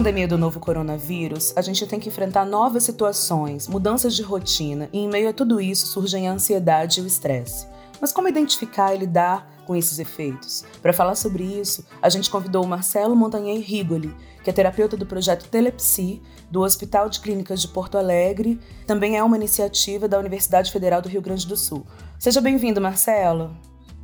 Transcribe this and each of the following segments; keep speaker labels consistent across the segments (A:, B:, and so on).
A: Pandemia do novo coronavírus, a gente tem que enfrentar novas situações, mudanças de rotina, e em meio a tudo isso surgem a ansiedade e o estresse. Mas como identificar e lidar com esses efeitos? Para falar sobre isso, a gente convidou o Marcelo Montanhei Rigoli, que é terapeuta do projeto Telepsi, do Hospital de Clínicas de Porto Alegre, também é uma iniciativa da Universidade Federal do Rio Grande do Sul. Seja bem-vindo, Marcelo.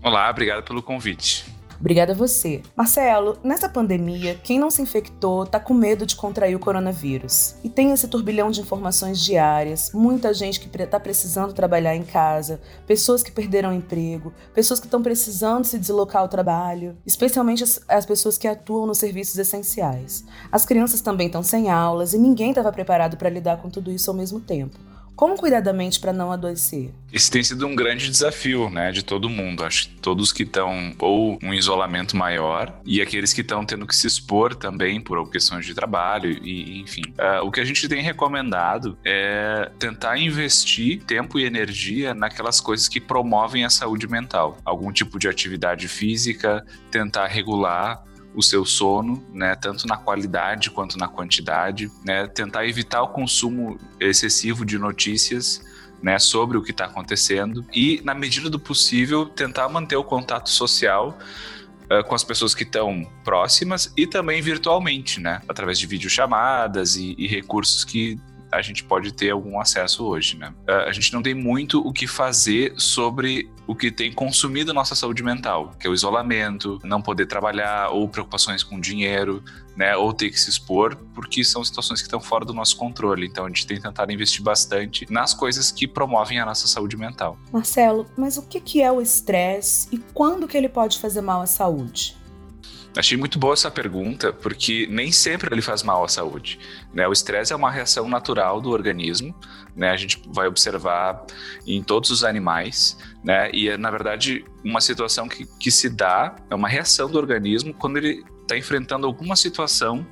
B: Olá, obrigado pelo convite.
A: Obrigada a você. Marcelo, nessa pandemia, quem não se infectou tá com medo de contrair o coronavírus. E tem esse turbilhão de informações diárias, muita gente que está precisando trabalhar em casa, pessoas que perderam emprego, pessoas que estão precisando se deslocar ao trabalho, especialmente as, as pessoas que atuam nos serviços essenciais. As crianças também estão sem aulas e ninguém estava preparado para lidar com tudo isso ao mesmo tempo. Como cuidar da mente para não adoecer?
B: Esse tem sido um grande desafio, né, de todo mundo. Acho que todos que estão ou um isolamento maior e aqueles que estão tendo que se expor também por questões de trabalho e, enfim. Uh, o que a gente tem recomendado é tentar investir tempo e energia naquelas coisas que promovem a saúde mental. Algum tipo de atividade física, tentar regular o seu sono, né, tanto na qualidade quanto na quantidade, né, tentar evitar o consumo excessivo de notícias, né, sobre o que está acontecendo e, na medida do possível, tentar manter o contato social uh, com as pessoas que estão próximas e também virtualmente, né, através de videochamadas e, e recursos que a gente pode ter algum acesso hoje, né? A gente não tem muito o que fazer sobre o que tem consumido nossa saúde mental, que é o isolamento, não poder trabalhar ou preocupações com dinheiro, né, ou ter que se expor, porque são situações que estão fora do nosso controle. Então a gente tem tentado investir bastante nas coisas que promovem a nossa saúde mental.
A: Marcelo, mas o que é o estresse e quando que ele pode fazer mal à saúde?
B: Achei muito boa essa pergunta, porque nem sempre ele faz mal à saúde. Né? O estresse é uma reação natural do organismo, né? a gente vai observar em todos os animais, né? e é, na verdade, uma situação que, que se dá, é uma reação do organismo quando ele está enfrentando alguma situação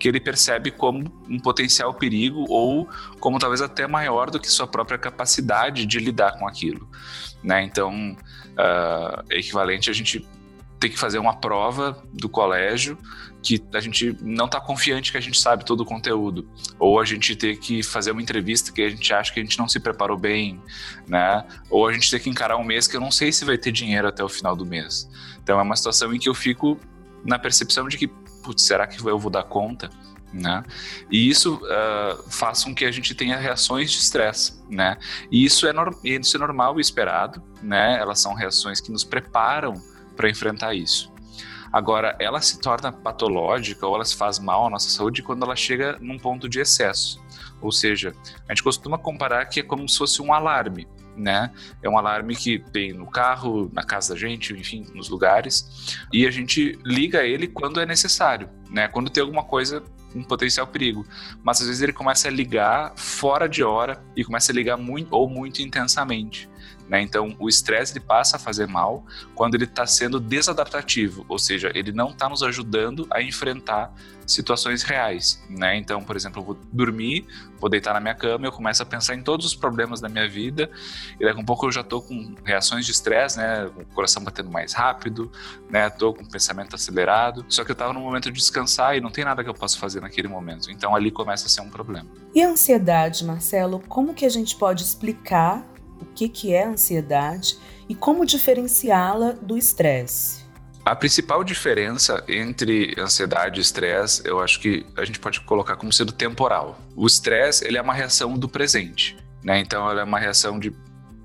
B: que ele percebe como um potencial perigo ou como talvez até maior do que sua própria capacidade de lidar com aquilo. Né? Então, uh, é equivalente a gente ter que fazer uma prova do colégio que a gente não está confiante que a gente sabe todo o conteúdo, ou a gente ter que fazer uma entrevista que a gente acha que a gente não se preparou bem, né? Ou a gente ter que encarar um mês que eu não sei se vai ter dinheiro até o final do mês. Então é uma situação em que eu fico na percepção de que, putz, será que eu vou dar conta? Né? E isso uh, faz com que a gente tenha reações de estresse, né? E isso é, isso é normal e esperado, né? Elas são reações que nos preparam para enfrentar isso. Agora, ela se torna patológica ou ela se faz mal à nossa saúde quando ela chega num ponto de excesso. Ou seja, a gente costuma comparar que é como se fosse um alarme, né? É um alarme que tem no carro, na casa da gente, enfim, nos lugares, e a gente liga ele quando é necessário, né? Quando tem alguma coisa um potencial perigo. Mas às vezes ele começa a ligar fora de hora e começa a ligar muito ou muito intensamente. Né? Então, o estresse passa a fazer mal quando ele está sendo desadaptativo, ou seja, ele não está nos ajudando a enfrentar situações reais. Né? Então, por exemplo, eu vou dormir, vou deitar na minha cama, eu começo a pensar em todos os problemas da minha vida, e daqui a um pouco eu já estou com reações de estresse, né? o coração batendo mais rápido, né? com o pensamento acelerado, só que eu estava no momento de descansar e não tem nada que eu possa fazer naquele momento. Então, ali começa a ser um problema.
A: E a ansiedade, Marcelo, como que a gente pode explicar o que, que é ansiedade e como diferenciá-la do estresse.
B: A principal diferença entre ansiedade e estresse, eu acho que a gente pode colocar como sendo temporal. O estresse, ele é uma reação do presente, né? Então, ela é uma reação de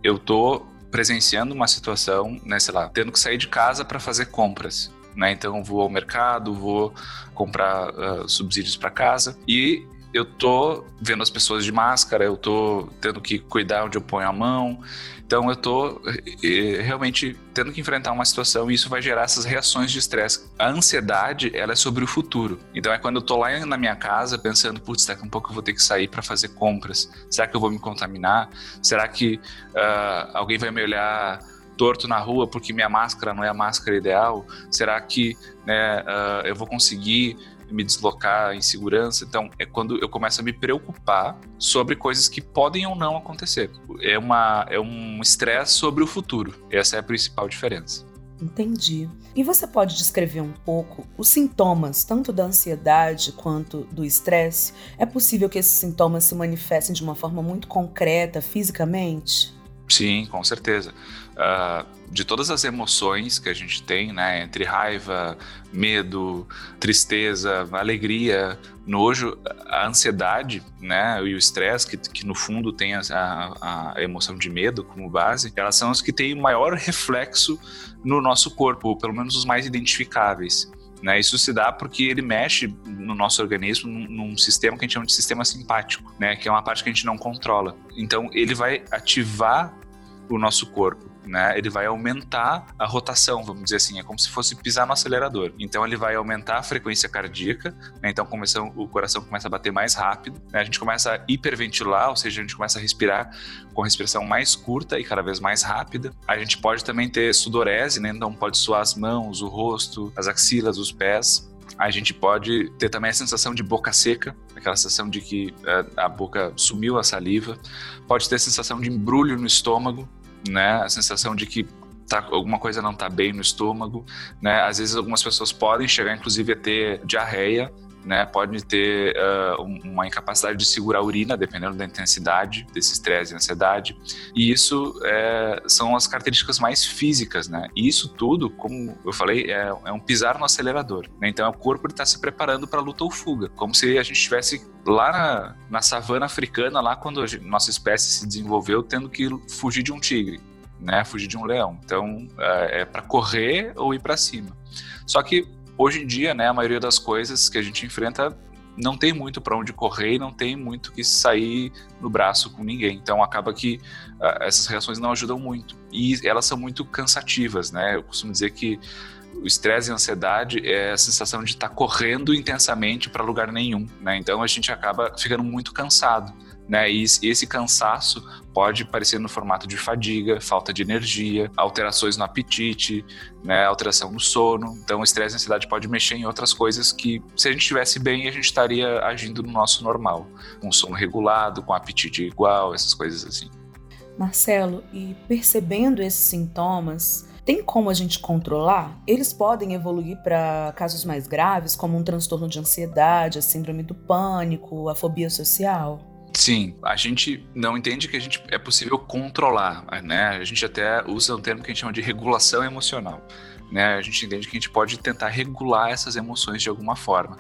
B: eu tô presenciando uma situação, né, sei lá, tendo que sair de casa para fazer compras, né? Então, vou ao mercado, vou comprar uh, subsídios para casa e eu tô vendo as pessoas de máscara, eu tô tendo que cuidar onde eu ponho a mão. Então eu tô eh, realmente tendo que enfrentar uma situação e isso vai gerar essas reações de estresse. A ansiedade, ela é sobre o futuro. Então é quando eu tô lá na minha casa pensando, putz, daqui a um pouco eu vou ter que sair para fazer compras. Será que eu vou me contaminar? Será que uh, alguém vai me olhar torto na rua porque minha máscara não é a máscara ideal? Será que né, uh, eu vou conseguir me deslocar em segurança. Então, é quando eu começo a me preocupar sobre coisas que podem ou não acontecer. É, uma, é um estresse sobre o futuro. Essa é a principal diferença.
A: Entendi. E você pode descrever um pouco os sintomas, tanto da ansiedade quanto do estresse? É possível que esses sintomas se manifestem de uma forma muito concreta, fisicamente?
B: Sim, com certeza. Uh, de todas as emoções que a gente tem, né, entre raiva, medo, tristeza, alegria, nojo, a ansiedade, né, e o estresse, que, que no fundo tem a, a, a, emoção de medo como base, elas são as que têm o maior reflexo no nosso corpo, ou pelo menos os mais identificáveis. Né, isso se dá porque ele mexe no nosso organismo num, num, sistema que a gente chama de sistema simpático, né, que é uma parte que a gente não controla. Então, ele vai ativar o nosso corpo né? Ele vai aumentar a rotação, vamos dizer assim, é como se fosse pisar no acelerador. Então ele vai aumentar a frequência cardíaca, né? Então começa, o coração começa a bater mais rápido, né? A gente começa a hiperventilar, ou seja, a gente começa a respirar com respiração mais curta e cada vez mais rápida. A gente pode também ter sudorese, né? Então pode suar as mãos, o rosto, as axilas, os pés a gente pode ter também a sensação de boca seca, aquela sensação de que eh, a boca sumiu a saliva. Pode ter a sensação de embrulho no estômago, né? A sensação de que tá, alguma coisa não está bem no estômago, né? Às vezes algumas pessoas podem chegar, inclusive, a ter diarreia, né? Pode ter uh, uma incapacidade de segurar a urina, dependendo da intensidade desse estresse e ansiedade. E isso é, são as características mais físicas, né? E isso tudo, como eu falei, é, é um pisar no acelerador. Né? Então, o corpo está se preparando para luta ou fuga, como se a gente estivesse lá na, na savana africana, lá quando a nossa espécie se desenvolveu, tendo que fugir de um tigre, né? Fugir de um leão. Então, é, é para correr ou ir para cima. Só que hoje em dia, né, a maioria das coisas que a gente enfrenta não tem muito para onde correr e não tem muito que sair no braço com ninguém. Então acaba que uh, essas reações não ajudam muito e elas são muito cansativas, né? Eu costumo dizer que o estresse e a ansiedade é a sensação de estar tá correndo intensamente para lugar nenhum, né? Então a gente acaba ficando muito cansado, né? E esse cansaço pode parecer no formato de fadiga, falta de energia, alterações no apetite, né? Alteração no sono. Então o estresse e ansiedade pode mexer em outras coisas que, se a gente estivesse bem, a gente estaria agindo no nosso normal, com sono regulado, com apetite igual, essas coisas assim.
A: Marcelo, e percebendo esses sintomas, tem como a gente controlar? Eles podem evoluir para casos mais graves, como um transtorno de ansiedade, a síndrome do pânico, a fobia social?
B: Sim, a gente não entende que a gente é possível controlar, né? A gente até usa um termo que a gente chama de regulação emocional. Né, a gente entende que a gente pode tentar regular essas emoções de alguma forma.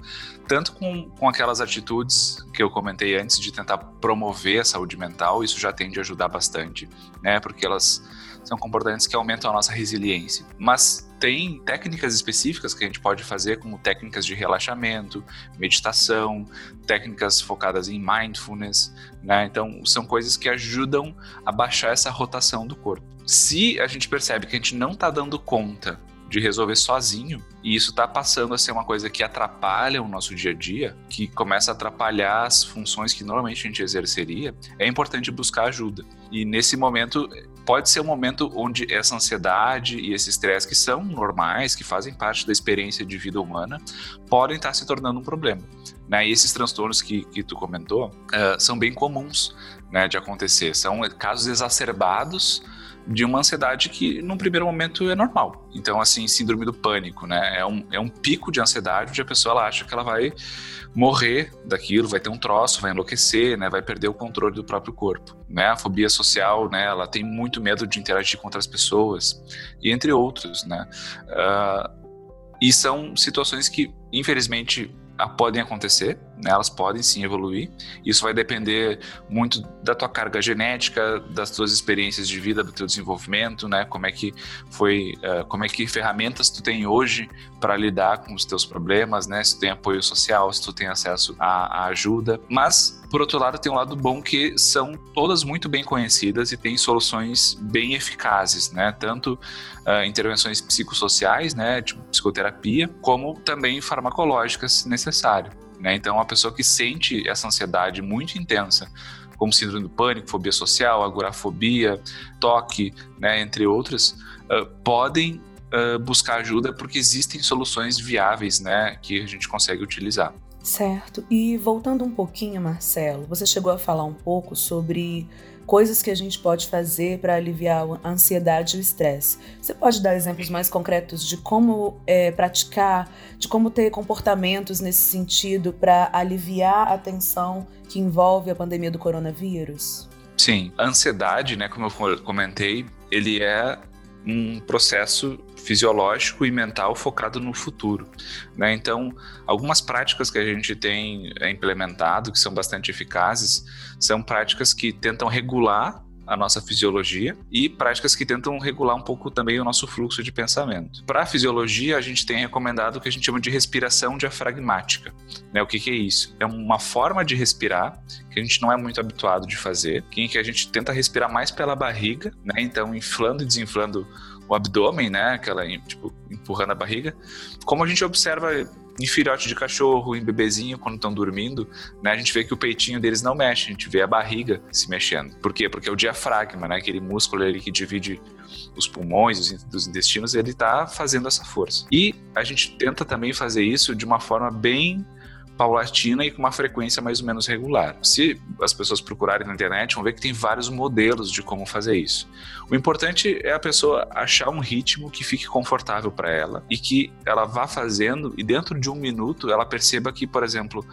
B: Tanto com, com aquelas atitudes que eu comentei antes de tentar promover a saúde mental, isso já tende a ajudar bastante, né? Porque elas são comportamentos que aumentam a nossa resiliência. Mas tem técnicas específicas que a gente pode fazer, como técnicas de relaxamento, meditação, técnicas focadas em mindfulness, né? Então, são coisas que ajudam a baixar essa rotação do corpo. Se a gente percebe que a gente não está dando conta de resolver sozinho. E isso está passando a ser uma coisa que atrapalha o nosso dia a dia, que começa a atrapalhar as funções que normalmente a gente exerceria. É importante buscar ajuda. E nesse momento, pode ser um momento onde essa ansiedade e esse estresse, que são normais, que fazem parte da experiência de vida humana, podem estar se tornando um problema. Né? E esses transtornos que, que tu comentou uh, são bem comuns né, de acontecer. São casos exacerbados de uma ansiedade que, num primeiro momento, é normal. Então, assim, síndrome do pânico, né? É um, é um pico de ansiedade onde a pessoa ela acha que ela vai morrer daquilo, vai ter um troço, vai enlouquecer, né? Vai perder o controle do próprio corpo, né? A fobia social, né? Ela tem muito medo de interagir com outras pessoas, e entre outros, né? Uh, e são situações que, infelizmente, podem acontecer, né? elas podem sim evoluir. Isso vai depender muito da tua carga genética, das tuas experiências de vida, do teu desenvolvimento, né? Como é que foi, uh, como é que ferramentas tu tem hoje para lidar com os teus problemas, né? Se tu tem apoio social, se tu tem acesso à, à ajuda. Mas por outro lado, tem um lado bom que são todas muito bem conhecidas e têm soluções bem eficazes, né? Tanto uh, intervenções psicossociais, né, tipo psicoterapia, como também farmacológicas se necessário. Né? Então, a pessoa que sente essa ansiedade muito intensa, como síndrome do pânico, fobia social, agorafobia, toque, né, entre outras, uh, podem uh, buscar ajuda porque existem soluções viáveis né, que a gente consegue utilizar.
A: Certo. E voltando um pouquinho, Marcelo, você chegou a falar um pouco sobre coisas que a gente pode fazer para aliviar a ansiedade e o estresse. Você pode dar exemplos mais concretos de como é, praticar, de como ter comportamentos nesse sentido para aliviar a tensão que envolve a pandemia do coronavírus?
B: Sim, a ansiedade, né, como eu comentei, ele é um processo fisiológico e mental focado no futuro. Né? Então, algumas práticas que a gente tem é, implementado, que são bastante eficazes, são práticas que tentam regular a nossa fisiologia e práticas que tentam regular um pouco também o nosso fluxo de pensamento. Para a fisiologia, a gente tem recomendado o que a gente chama de respiração diafragmática. Né? O que, que é isso? É uma forma de respirar que a gente não é muito habituado de fazer, em que a gente tenta respirar mais pela barriga, né? então inflando e desinflando o abdômen, né? Aquela, tipo, empurrando a barriga. Como a gente observa em filhote de cachorro, em bebezinho, quando estão dormindo, né? A gente vê que o peitinho deles não mexe, a gente vê a barriga se mexendo. Por quê? Porque é o diafragma, né? Aquele músculo ali que divide os pulmões, os, dos intestinos, ele está fazendo essa força. E a gente tenta também fazer isso de uma forma bem paulatina e com uma frequência mais ou menos regular. Se as pessoas procurarem na internet, vão ver que tem vários modelos de como fazer isso. O importante é a pessoa achar um ritmo que fique confortável para ela e que ela vá fazendo e dentro de um minuto ela perceba que, por exemplo,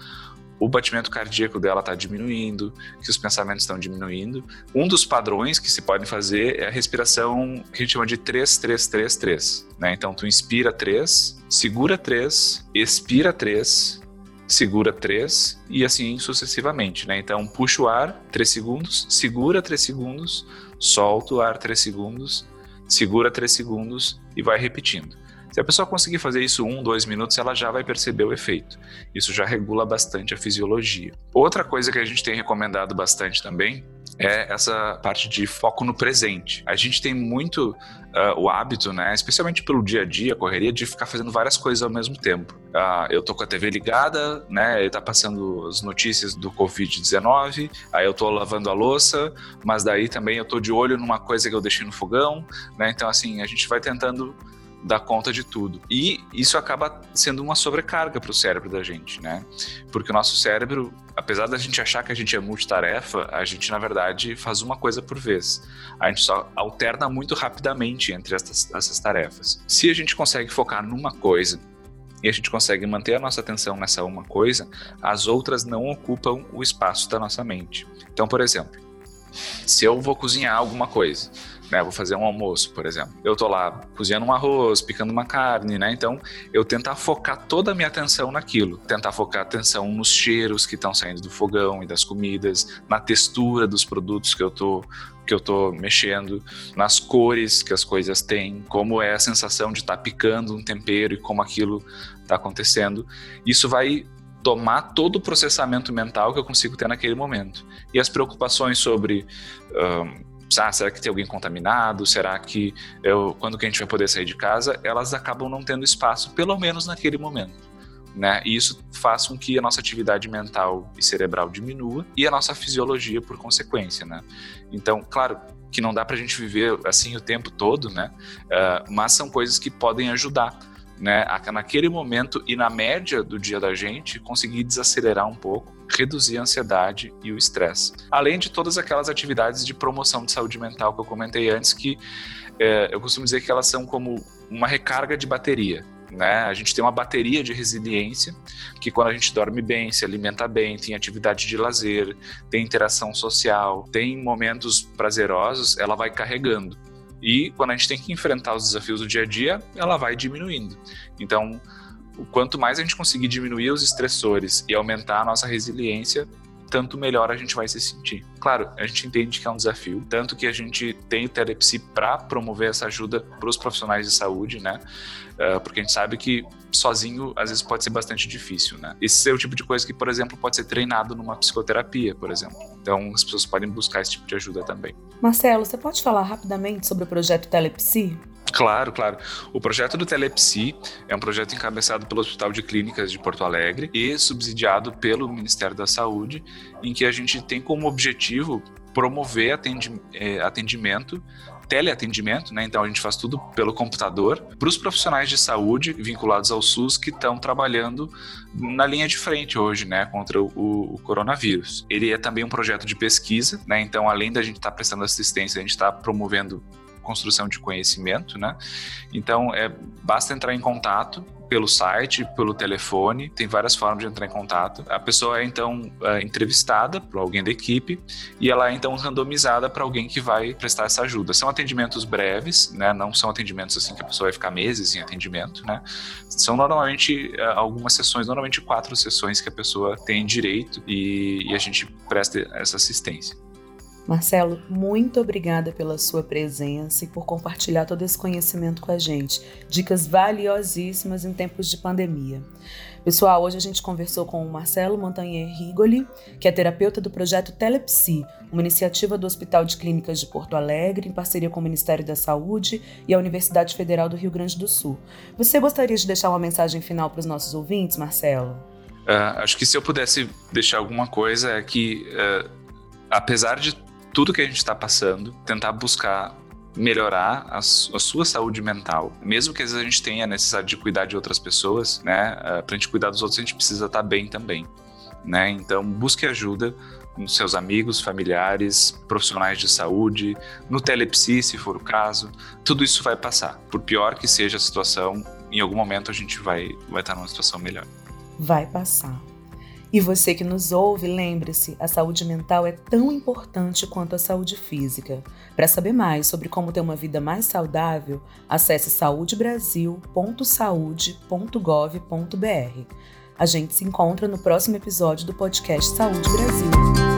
B: o batimento cardíaco dela está diminuindo, que os pensamentos estão diminuindo. Um dos padrões que se podem fazer é a respiração que a gente chama de 3-3-3-3. Né? Então, tu inspira 3, segura 3, expira 3, segura 3 e assim sucessivamente, né? Então puxa o ar 3 segundos, segura 3 segundos, solta o ar 3 segundos, segura 3 segundos e vai repetindo. Se a pessoa conseguir fazer isso um, dois minutos, ela já vai perceber o efeito. Isso já regula bastante a fisiologia. Outra coisa que a gente tem recomendado bastante também é essa parte de foco no presente. A gente tem muito uh, o hábito, né, especialmente pelo dia a dia, correria, de ficar fazendo várias coisas ao mesmo tempo. Uh, eu tô com a TV ligada, né, ele tá passando as notícias do Covid-19, aí eu tô lavando a louça, mas daí também eu tô de olho numa coisa que eu deixei no fogão, né, então assim, a gente vai tentando dar conta de tudo. E isso acaba sendo uma sobrecarga para o cérebro da gente, né? Porque o nosso cérebro, apesar da gente achar que a gente é multitarefa, a gente na verdade faz uma coisa por vez. A gente só alterna muito rapidamente entre essas, essas tarefas. Se a gente consegue focar numa coisa e a gente consegue manter a nossa atenção nessa uma coisa, as outras não ocupam o espaço da nossa mente. Então, por exemplo, se eu vou cozinhar alguma coisa, né? Vou fazer um almoço, por exemplo. Eu tô lá cozinhando um arroz, picando uma carne, né? Então, eu tentar focar toda a minha atenção naquilo. Tentar focar a atenção nos cheiros que estão saindo do fogão e das comidas, na textura dos produtos que eu tô que eu tô mexendo, nas cores que as coisas têm, como é a sensação de estar tá picando um tempero e como aquilo está acontecendo. Isso vai tomar todo o processamento mental que eu consigo ter naquele momento. E as preocupações sobre ah, será que tem alguém contaminado? Será que eu, quando que a gente vai poder sair de casa? Elas acabam não tendo espaço, pelo menos naquele momento. Né? E isso faz com que a nossa atividade mental e cerebral diminua e a nossa fisiologia por consequência, né? Então, claro que não dá para a gente viver assim o tempo todo, né? Uh, mas são coisas que podem ajudar né, naquele momento e na média do dia da gente, conseguir desacelerar um pouco, reduzir a ansiedade e o estresse. Além de todas aquelas atividades de promoção de saúde mental que eu comentei antes, que é, eu costumo dizer que elas são como uma recarga de bateria. Né? A gente tem uma bateria de resiliência que quando a gente dorme bem, se alimenta bem, tem atividade de lazer, tem interação social, tem momentos prazerosos, ela vai carregando. E quando a gente tem que enfrentar os desafios do dia a dia, ela vai diminuindo. Então, quanto mais a gente conseguir diminuir os estressores e aumentar a nossa resiliência, tanto melhor a gente vai se sentir. Claro, a gente entende que é um desafio, tanto que a gente tem o Telepsi para promover essa ajuda para os profissionais de saúde, né? Uh, porque a gente sabe que sozinho às vezes pode ser bastante difícil, né? Esse é o tipo de coisa que, por exemplo, pode ser treinado numa psicoterapia, por exemplo. Então as pessoas podem buscar esse tipo de ajuda também.
A: Marcelo, você pode falar rapidamente sobre o projeto Telepsi?
B: Claro, claro. O projeto do Telepsi é um projeto encabeçado pelo Hospital de Clínicas de Porto Alegre e subsidiado pelo Ministério da Saúde, em que a gente tem como objetivo promover eh, atendimento teleatendimento, né? Então a gente faz tudo pelo computador para os profissionais de saúde vinculados ao SUS que estão trabalhando na linha de frente hoje, né, contra o, o, coronavírus. Ele é também um projeto de pesquisa, né? Então além da gente estar tá prestando assistência, a gente está promovendo construção de conhecimento, né? Então, é, basta entrar em contato pelo site, pelo telefone, tem várias formas de entrar em contato. A pessoa é então é, entrevistada por alguém da equipe e ela é então randomizada para alguém que vai prestar essa ajuda. São atendimentos breves, né? Não são atendimentos assim que a pessoa vai ficar meses em atendimento, né? São normalmente é, algumas sessões, normalmente quatro sessões que a pessoa tem direito e, e a gente presta essa assistência.
A: Marcelo, muito obrigada pela sua presença e por compartilhar todo esse conhecimento com a gente. Dicas valiosíssimas em tempos de pandemia. Pessoal, hoje a gente conversou com o Marcelo Montanher Rigoli, que é terapeuta do projeto Telepsi, uma iniciativa do Hospital de Clínicas de Porto Alegre, em parceria com o Ministério da Saúde e a Universidade Federal do Rio Grande do Sul. Você gostaria de deixar uma mensagem final para os nossos ouvintes, Marcelo?
B: Uh, acho que se eu pudesse deixar alguma coisa é que, uh, apesar de tudo que a gente está passando, tentar buscar melhorar a, a, sua saúde mental. Mesmo que às vezes a gente tenha a necessidade de cuidar de outras pessoas, né? Uh, pra gente cuidar dos outros, a gente precisa estar tá bem também, né? Então, busque ajuda nos seus amigos, familiares, profissionais de saúde, no telepsi, se for o caso. Tudo isso vai passar. Por pior que seja a situação, em algum momento a gente vai, vai estar numa situação melhor.
A: Vai passar. E você que nos ouve, lembre-se, a saúde mental é tão importante quanto a saúde física. Para saber mais sobre como ter uma vida mais saudável, acesse saudebrasil.saude.gov.br. A gente se encontra no próximo episódio do podcast Saúde Brasil.